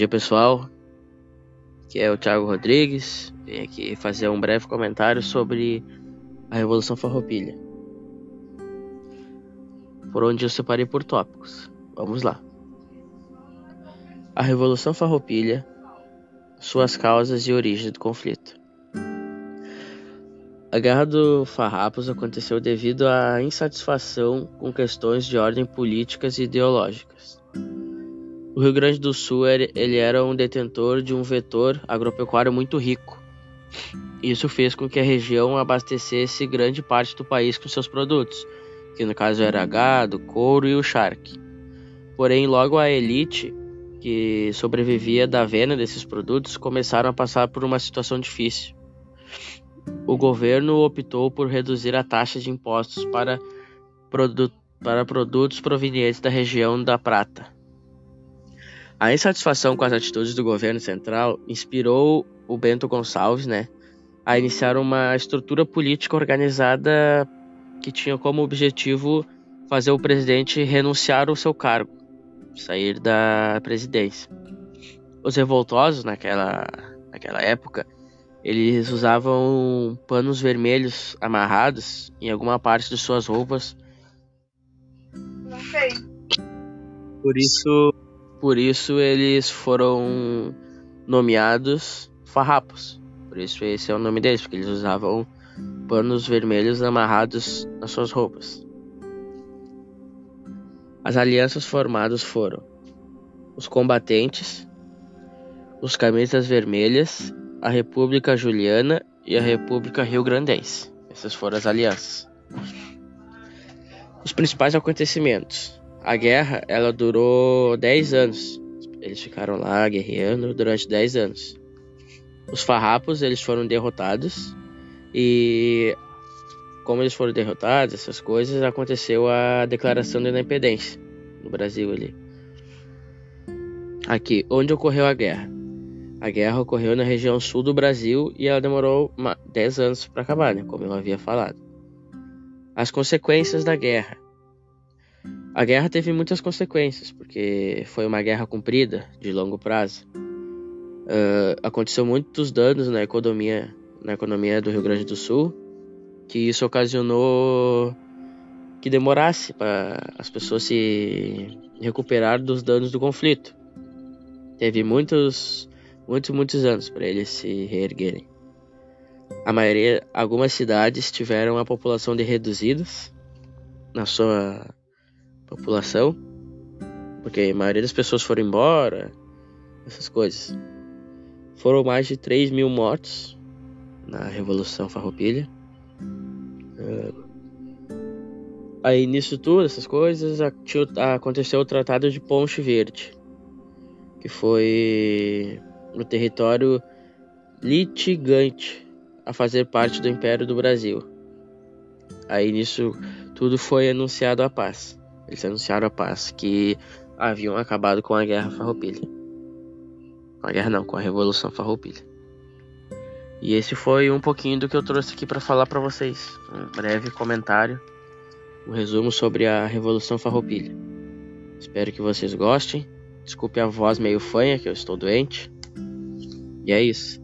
dia pessoal, aqui é o Thiago Rodrigues, vim aqui fazer um breve comentário sobre a Revolução Farroupilha, por onde eu separei por tópicos. Vamos lá. A Revolução Farroupilha, suas causas e origem do conflito. A Guerra do Farrapos aconteceu devido à insatisfação com questões de ordem políticas e ideológicas. O Rio Grande do Sul ele era um detentor de um vetor agropecuário muito rico. Isso fez com que a região abastecesse grande parte do país com seus produtos, que no caso era gado, couro e o charque. Porém, logo a elite que sobrevivia da venda desses produtos começaram a passar por uma situação difícil o governo optou por reduzir a taxa de impostos para, produ para produtos provenientes da região da Prata. A insatisfação com as atitudes do governo central inspirou o Bento Gonçalves né, a iniciar uma estrutura política organizada que tinha como objetivo fazer o presidente renunciar ao seu cargo, sair da presidência. Os revoltosos naquela, naquela época eles usavam panos vermelhos amarrados em alguma parte de suas roupas. Não sei. Por isso, por isso eles foram nomeados farrapos. Por isso esse é o nome deles, porque eles usavam panos vermelhos amarrados nas suas roupas. As alianças formadas foram os combatentes, os camisas vermelhas a República Juliana e a República Rio-Grandense. Essas foram as alianças. Os principais acontecimentos. A guerra, ela durou 10 anos. Eles ficaram lá guerreando durante 10 anos. Os farrapos, eles foram derrotados e como eles foram derrotados, essas coisas, aconteceu a declaração da independência no Brasil ali. Aqui, onde ocorreu a guerra? A guerra ocorreu na região sul do Brasil e ela demorou 10 anos para acabar, né, como eu havia falado. As consequências da guerra. A guerra teve muitas consequências, porque foi uma guerra comprida, de longo prazo. Uh, aconteceu muitos danos na economia, na economia do Rio Grande do Sul, que isso ocasionou que demorasse para as pessoas se recuperar dos danos do conflito. Teve muitos muitos, muitos anos para eles se reerguerem. A maioria, algumas cidades tiveram a população de reduzidas na sua população, porque a maioria das pessoas foram embora, essas coisas. Foram mais de 3 mil mortos na Revolução Farroupilha. Uh, aí nisso tudo, essas coisas, aconteceu o Tratado de Ponte Verde, que foi no território litigante a fazer parte do Império do Brasil. Aí nisso tudo foi anunciado a paz. Eles anunciaram a paz, que haviam acabado com a Guerra Farroupilha. Com a guerra não, com a Revolução Farroupilha. E esse foi um pouquinho do que eu trouxe aqui para falar para vocês. Um breve comentário, um resumo sobre a Revolução Farroupilha. Espero que vocês gostem. Desculpe a voz meio fanha, que eu estou doente. E é isso.